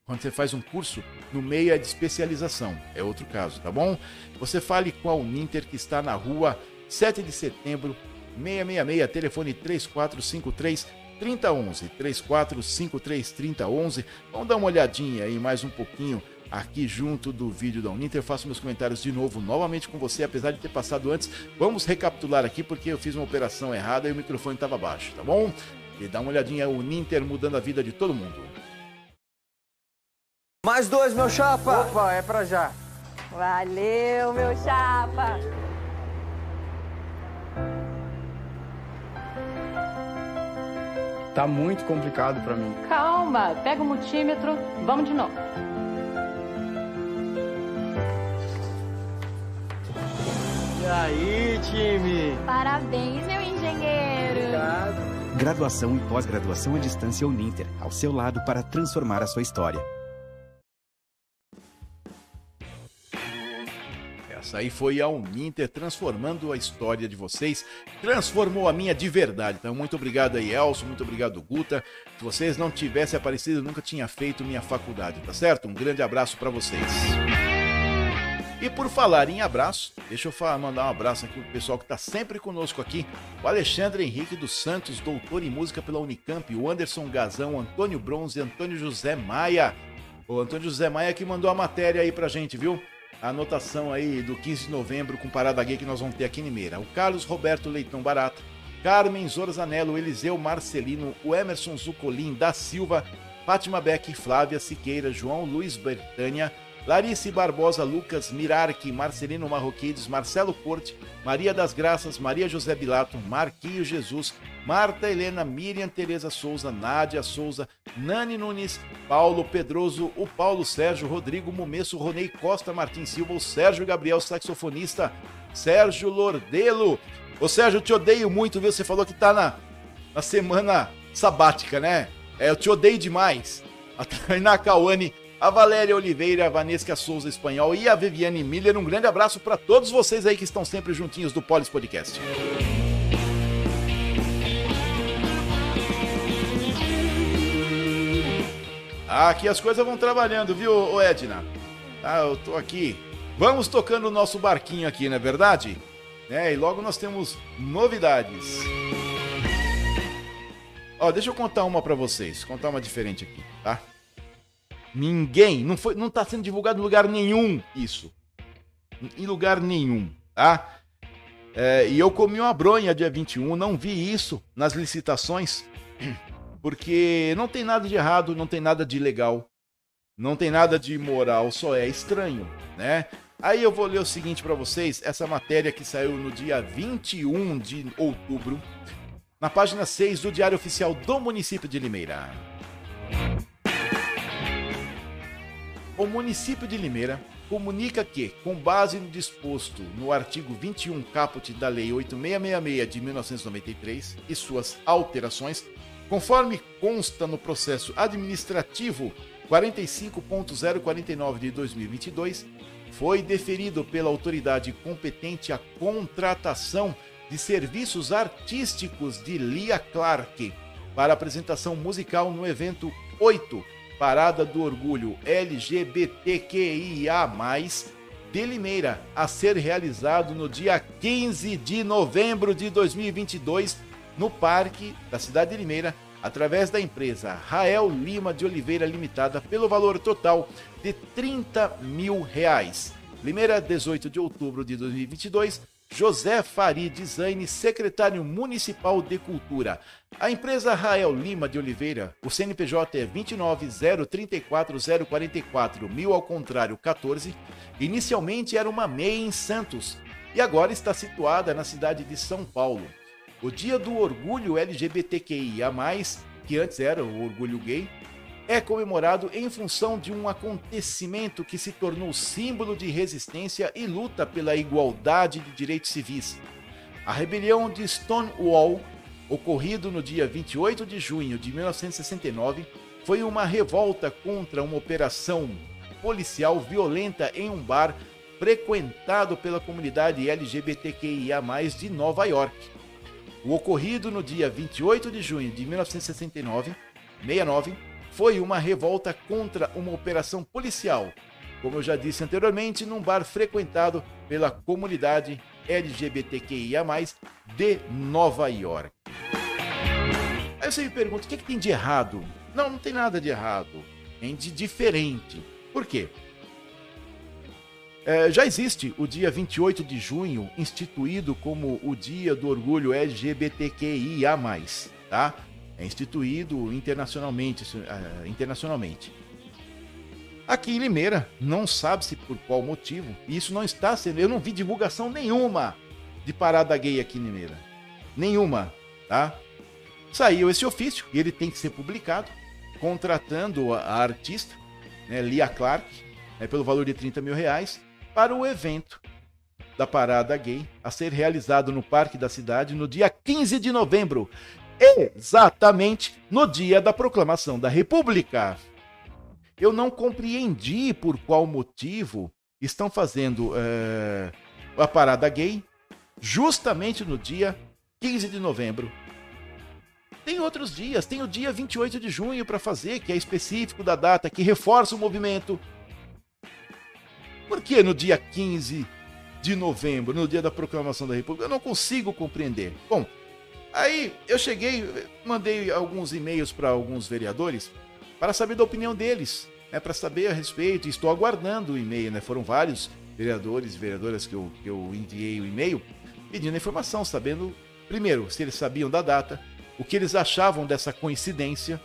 Quando você faz um curso, no meio é de especialização, é outro caso, tá bom? Você fale com a Uninter que está na rua 7 de setembro, 666, telefone 3453 3011, 3453 3011. Vamos dar uma olhadinha aí mais um pouquinho aqui junto do vídeo da Uninter. Faço meus comentários de novo, novamente com você, apesar de ter passado antes. Vamos recapitular aqui porque eu fiz uma operação errada e o microfone estava baixo, tá bom? E dá uma olhadinha, o Uninter mudando a vida de todo mundo. Mais dois, meu chapa! Opa, é pra já. Valeu, meu chapa! Tá muito complicado para mim. Calma, pega o multímetro, vamos de novo. Aí, time? Parabéns, meu engenheiro. Obrigado. Graduação e pós-graduação à distância Uninter, ao seu lado para transformar a sua história. Essa aí foi a Uninter transformando a história de vocês, transformou a minha de verdade. Então, muito obrigado aí, Elson, muito obrigado, Guta. Se vocês não tivessem aparecido, eu nunca tinha feito minha faculdade, tá certo? Um grande abraço para vocês. E por falar em abraço, deixa eu falar, mandar um abraço aqui pro pessoal que está sempre conosco aqui. O Alexandre Henrique dos Santos, doutor em música pela Unicamp, o Anderson Gazão, Antônio Bronze, Antônio José Maia. O Antônio José Maia que mandou a matéria aí pra gente, viu? A anotação aí do 15 de novembro com Parada Gay que nós vamos ter aqui em Limeira. O Carlos Roberto Leitão Barata, Carmen Zorzanello, Eliseu Marcelino, o Emerson Zucolim da Silva, Fátima Beck, Flávia Siqueira, João Luiz Bertânia, Larice Barbosa, Lucas Mirarque, Marcelino Marroquides, Marcelo Corte, Maria das Graças, Maria José Bilato, Marquinho Jesus, Marta Helena, Miriam Tereza Souza, Nádia Souza, Nani Nunes, Paulo Pedroso, o Paulo Sérgio, Rodrigo Mumesso, Ronei Costa, Martins Silva, o Sérgio Gabriel, saxofonista, Sérgio Lordelo. Ô Sérgio, te odeio muito, viu? Você falou que tá na, na semana sabática, né? É, eu te odeio demais. A Tainá Cauane a Valéria Oliveira, a Vanessa Souza Espanhol e a Viviane Miller. Um grande abraço para todos vocês aí que estão sempre juntinhos do Polis Podcast. Aqui as coisas vão trabalhando, viu, Edna? Ah, eu tô aqui. Vamos tocando o nosso barquinho aqui, não é verdade? É, e logo nós temos novidades. Ó, deixa eu contar uma pra vocês, contar uma diferente aqui, tá? Ninguém, não foi, não tá sendo divulgado em lugar nenhum isso. Em lugar nenhum, tá? É, e eu comi uma bronha dia 21, não vi isso nas licitações, porque não tem nada de errado, não tem nada de legal, não tem nada de imoral, só é estranho, né? Aí eu vou ler o seguinte para vocês, essa matéria que saiu no dia 21 de outubro, na página 6 do Diário Oficial do município de Limeira. O município de Limeira comunica que, com base no disposto no artigo 21 caput da Lei 8666 de 1993 e suas alterações, conforme consta no processo administrativo 45.049 de 2022, foi deferido pela autoridade competente a contratação de serviços artísticos de Lia Clark para apresentação musical no evento 8 Parada do Orgulho LGBTQIA+, de Limeira, a ser realizado no dia 15 de novembro de 2022 no Parque da cidade de Limeira, através da empresa Rael Lima de Oliveira Limitada, pelo valor total de 30 mil reais. Limeira, 18 de outubro de 2022, José Farid Design, secretário municipal de Cultura. A empresa Rael Lima de Oliveira, o CNPJ é 29034044044, mil ao contrário 14, inicialmente era uma MEI em Santos e agora está situada na cidade de São Paulo. O Dia do Orgulho LGBTQIA+, que antes era o Orgulho Gay, é comemorado em função de um acontecimento que se tornou símbolo de resistência e luta pela igualdade de direitos civis. A rebelião de Stonewall, ocorrido no dia 28 de junho de 1969, foi uma revolta contra uma operação policial violenta em um bar frequentado pela comunidade LGBTQIA+ de Nova York. O ocorrido no dia 28 de junho de 1969, 69, foi uma revolta contra uma operação policial, como eu já disse anteriormente, num bar frequentado pela comunidade LGBTQIA, de Nova York. Aí você me pergunta: o que, é que tem de errado? Não, não tem nada de errado. Tem de diferente. Por quê? É, já existe o dia 28 de junho instituído como o Dia do Orgulho LGBTQIA, tá? É instituído internacionalmente, uh, internacionalmente. Aqui em Limeira, não sabe-se por qual motivo, e isso não está sendo. Eu não vi divulgação nenhuma de parada gay aqui em Limeira. Nenhuma, tá? Saiu esse ofício e ele tem que ser publicado, contratando a, a artista, né, Lia Clark, né, pelo valor de 30 mil reais, para o evento da parada gay a ser realizado no Parque da Cidade no dia 15 de novembro exatamente no dia da proclamação da República. Eu não compreendi por qual motivo estão fazendo é, a parada gay justamente no dia 15 de novembro. Tem outros dias, tem o dia 28 de junho para fazer, que é específico da data, que reforça o movimento. Por que no dia 15 de novembro, no dia da proclamação da República? Eu não consigo compreender. Bom, Aí eu cheguei, mandei alguns e-mails para alguns vereadores para saber da opinião deles, né, para saber a respeito. Estou aguardando o e-mail, né? Foram vários vereadores e vereadoras que eu, que eu enviei o e-mail pedindo informação, sabendo, primeiro, se eles sabiam da data, o que eles achavam dessa coincidência.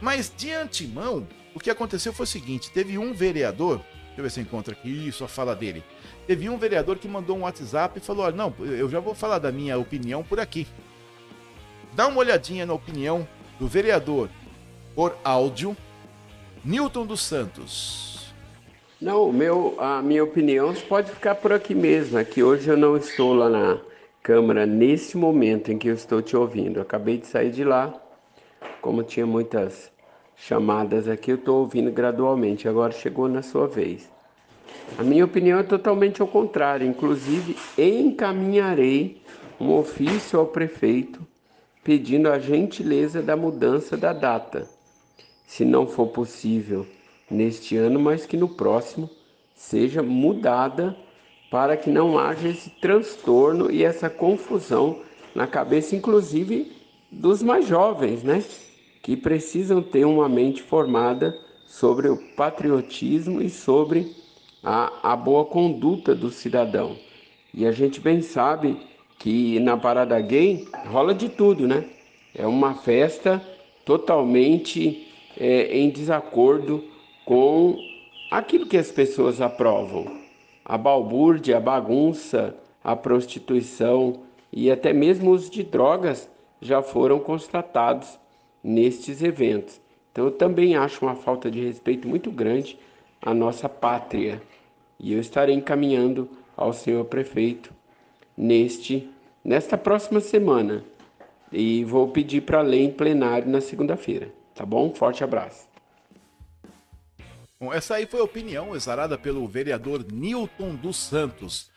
Mas de antemão, o que aconteceu foi o seguinte: teve um vereador, deixa eu ver se eu encontro aqui, a fala dele. Teve um vereador que mandou um WhatsApp e falou: não, eu já vou falar da minha opinião por aqui. Dá uma olhadinha na opinião do vereador por áudio, Newton dos Santos. Não, meu, a minha opinião pode ficar por aqui mesmo. É que hoje eu não estou lá na Câmara nesse momento em que eu estou te ouvindo. Acabei de sair de lá, como tinha muitas chamadas aqui, eu estou ouvindo gradualmente, agora chegou na sua vez. A minha opinião é totalmente ao contrário, inclusive encaminharei um ofício ao prefeito pedindo a gentileza da mudança da data, se não for possível neste ano, mas que no próximo seja mudada para que não haja esse transtorno e essa confusão na cabeça, inclusive dos mais jovens, né? Que precisam ter uma mente formada sobre o patriotismo e sobre a, a boa conduta do cidadão. E a gente bem sabe que na parada gay rola de tudo, né? É uma festa totalmente é, em desacordo com aquilo que as pessoas aprovam. A balbúrdia, a bagunça, a prostituição e até mesmo os de drogas já foram constatados nestes eventos. Então eu também acho uma falta de respeito muito grande à nossa pátria. E eu estarei encaminhando ao senhor prefeito neste nesta próxima semana. E vou pedir para ler em plenário na segunda-feira. Tá bom? Forte abraço. Bom, essa aí foi a opinião exarada pelo vereador Newton dos Santos.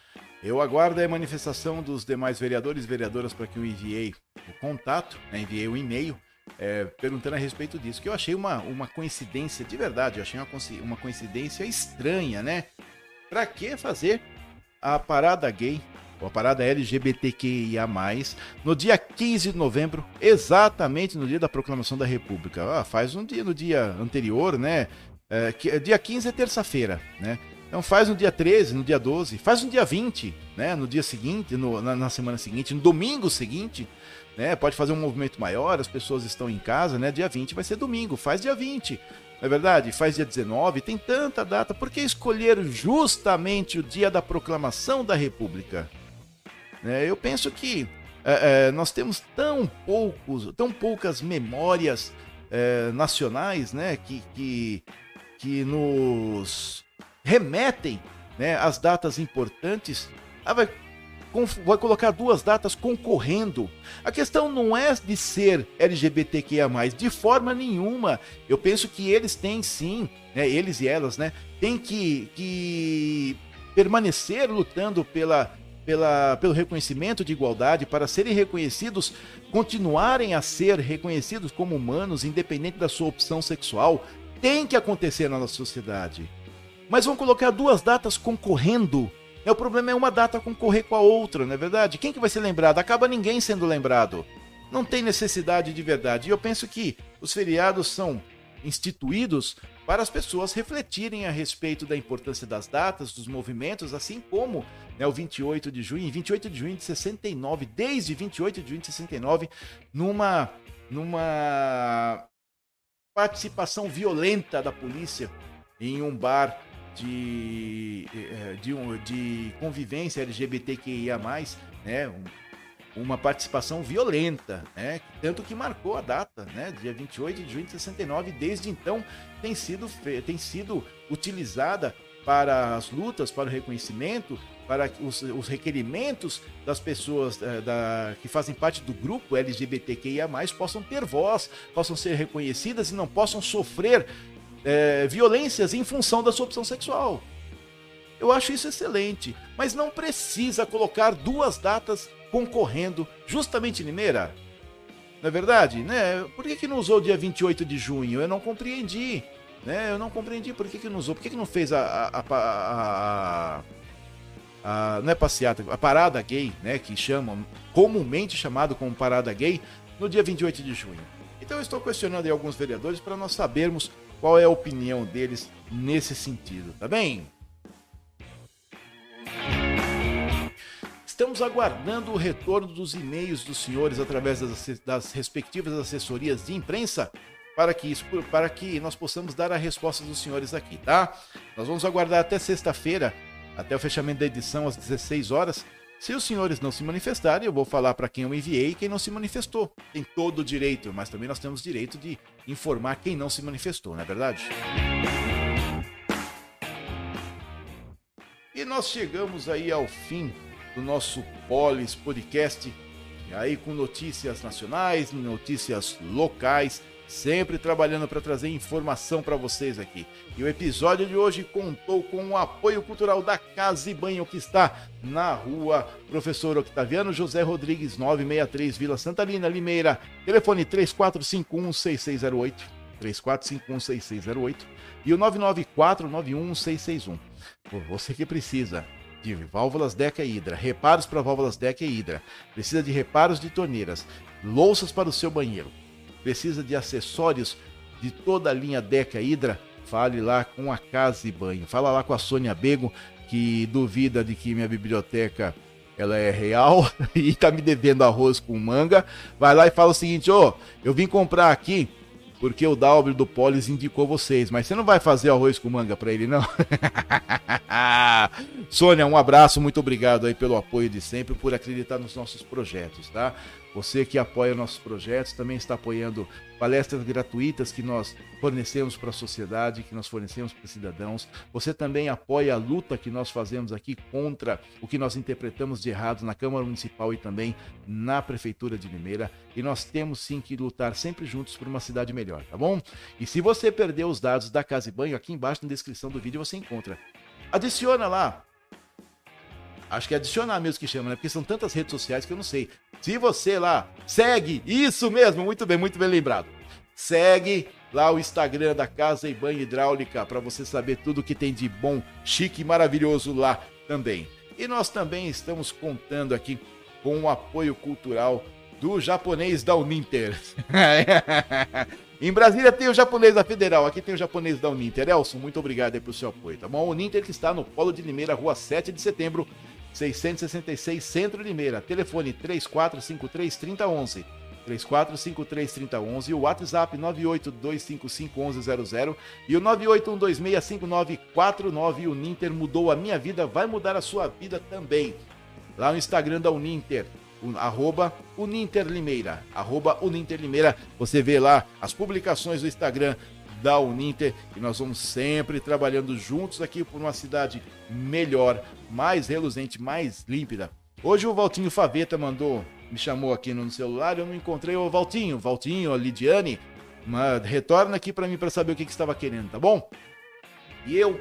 Eu aguardo a manifestação dos demais vereadores e vereadoras para que eu enviei o contato, né, enviei o e-mail é, perguntando a respeito disso, que eu achei uma, uma coincidência, de verdade, eu achei uma, uma coincidência estranha, né? Para que fazer a parada gay ou a parada LGBTQIA+, no dia 15 de novembro, exatamente no dia da proclamação da República. Ah, faz um dia no dia anterior, né? É, que, dia 15 é terça-feira, né? Então faz no dia 13, no dia 12, faz no dia 20, né? No dia seguinte, no, na, na, semana seguinte, no domingo seguinte, né? Pode fazer um movimento maior, as pessoas estão em casa, né? Dia 20 vai ser domingo, faz dia 20. Não é verdade? Faz dia 19, tem tanta data. Por que escolher justamente o dia da proclamação da República? É, eu penso que é, é, nós temos tão poucos, tão poucas memórias é, nacionais, né, que, que, que nos remetem, né, às datas importantes. Ah, vai, vai colocar duas datas concorrendo. A questão não é de ser LGBTQIA+, de forma nenhuma. Eu penso que eles têm sim, né, eles e elas, né, têm que, que permanecer lutando pela pela, pelo reconhecimento de igualdade, para serem reconhecidos, continuarem a ser reconhecidos como humanos, independente da sua opção sexual, tem que acontecer na nossa sociedade. Mas vão colocar duas datas concorrendo. É, o problema é uma data concorrer com a outra, não é verdade? Quem que vai ser lembrado? Acaba ninguém sendo lembrado. Não tem necessidade de verdade. E eu penso que os feriados são instituídos para as pessoas refletirem a respeito da importância das datas, dos movimentos, assim como né, o 28 de junho, 28 de junho de 69, desde 28 de junho de 69, numa, numa participação violenta da polícia em um bar de, eh, de, de convivência LGBTQIA, né, um, uma participação violenta, né? Tanto que marcou a data, né? Dia 28 de junho de 69, desde então tem sido, tem sido utilizada para as lutas, para o reconhecimento, para os, os requerimentos das pessoas é, da, que fazem parte do grupo LGBTQIA, possam ter voz, possam ser reconhecidas e não possam sofrer é, violências em função da sua opção sexual. Eu acho isso excelente, mas não precisa colocar duas datas concorrendo justamente em Limeira. Não é verdade? Né? Por que, que não usou o dia 28 de junho? Eu não compreendi. Né? Eu não compreendi por que, que não usou. Por que, que não fez a, a, a, a, não é passeata, a parada gay, né? Que chamam, comumente chamado como parada gay, no dia 28 de junho. Então eu estou questionando aí alguns vereadores para nós sabermos qual é a opinião deles nesse sentido, tá bem? Estamos aguardando o retorno dos e-mails dos senhores através das, das respectivas assessorias de imprensa para que, isso, para que nós possamos dar a resposta dos senhores aqui, tá? Nós vamos aguardar até sexta-feira, até o fechamento da edição às 16 horas. Se os senhores não se manifestarem, eu vou falar para quem eu enviei e quem não se manifestou. Tem todo o direito, mas também nós temos direito de informar quem não se manifestou, não é verdade? E nós chegamos aí ao fim do nosso Polis Podcast, aí com notícias nacionais, notícias locais, sempre trabalhando para trazer informação para vocês aqui. E o episódio de hoje contou com o apoio cultural da Casa e Banho, que está na rua Professor Octaviano José Rodrigues, 963, Vila Santa Lina, Limeira. Telefone 3451-6608. 3451-6608 e o 994-91-661. Você que precisa de válvulas Deca Hidra, reparos para válvulas Deca Hidra, precisa de reparos de torneiras, louças para o seu banheiro, precisa de acessórios de toda a linha Deca Hidra, fale lá com a Casa e Banho. Fala lá com a Sônia Bego, que duvida de que minha biblioteca ela é real e tá me devendo arroz com manga. Vai lá e fala o seguinte: ô, oh, eu vim comprar aqui porque o Dalbro do Polis indicou vocês, mas você não vai fazer arroz com manga para ele, não? Sônia, um abraço, muito obrigado aí pelo apoio de sempre, por acreditar nos nossos projetos, tá? Você que apoia nossos projetos também está apoiando palestras gratuitas que nós fornecemos para a sociedade, que nós fornecemos para os cidadãos. Você também apoia a luta que nós fazemos aqui contra o que nós interpretamos de errado na Câmara Municipal e também na Prefeitura de Limeira. E nós temos sim que lutar sempre juntos por uma cidade melhor, tá bom? E se você perdeu os dados da Casa e Banho, aqui embaixo na descrição do vídeo você encontra. Adiciona lá Acho que é adicionar mesmo que chama, né? Porque são tantas redes sociais que eu não sei. Se você lá segue, isso mesmo, muito bem, muito bem lembrado. Segue lá o Instagram da Casa e Banho Hidráulica para você saber tudo que tem de bom, chique e maravilhoso lá também. E nós também estamos contando aqui com o apoio cultural do japonês da Uninter. em Brasília tem o japonês da Federal, aqui tem o japonês da Uninter. Elson, muito obrigado aí pelo seu apoio, tá bom? O Uninter que está no Polo de Limeira, rua 7 de setembro, 666 Centro Limeira. Telefone 3453 3011. 3453 3011 e o WhatsApp 982551100 e o 981265949. O Ninter mudou a minha vida, vai mudar a sua vida também. Lá no Instagram da Uninter, arroba Uninter Limeira, arroba Uninter Limeira. Você vê lá as publicações do Instagram da Uninter e nós vamos sempre trabalhando juntos aqui por uma cidade melhor, mais reluzente, mais límpida. Hoje o Valtinho Faveta mandou, me chamou aqui no celular, eu não encontrei o Valtinho, Valtinho, a Lidiane, mas retorna aqui para mim para saber o que, que estava querendo, tá bom? E eu,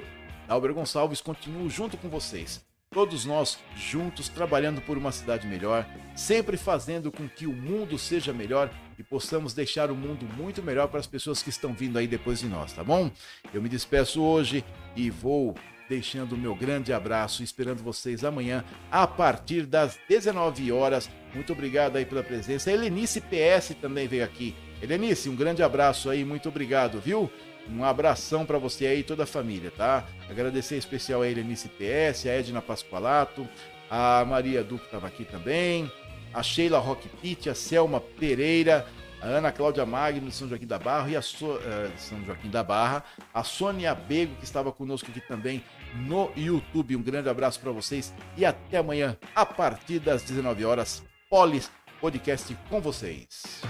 Albert Gonçalves, continuo junto com vocês. Todos nós juntos trabalhando por uma cidade melhor, sempre fazendo com que o mundo seja melhor e possamos deixar o mundo muito melhor para as pessoas que estão vindo aí depois de nós, tá bom? Eu me despeço hoje e vou deixando o meu grande abraço, esperando vocês amanhã a partir das 19 horas. Muito obrigado aí pela presença. A Helenice PS também veio aqui. Helenice, um grande abraço aí, muito obrigado, viu? Um abração para você aí e toda a família, tá? Agradecer em especial a Helenice PS, a Edna Pascoalato, a Maria Duque estava aqui também, a Sheila Rock Pitt, a Selma Pereira, a Ana Cláudia Magno de São Joaquim da Barra e a so, uh, São Joaquim da Barra, a Sônia Bego que estava conosco aqui também no YouTube. Um grande abraço para vocês e até amanhã a partir das 19 horas. Polis Podcast com vocês.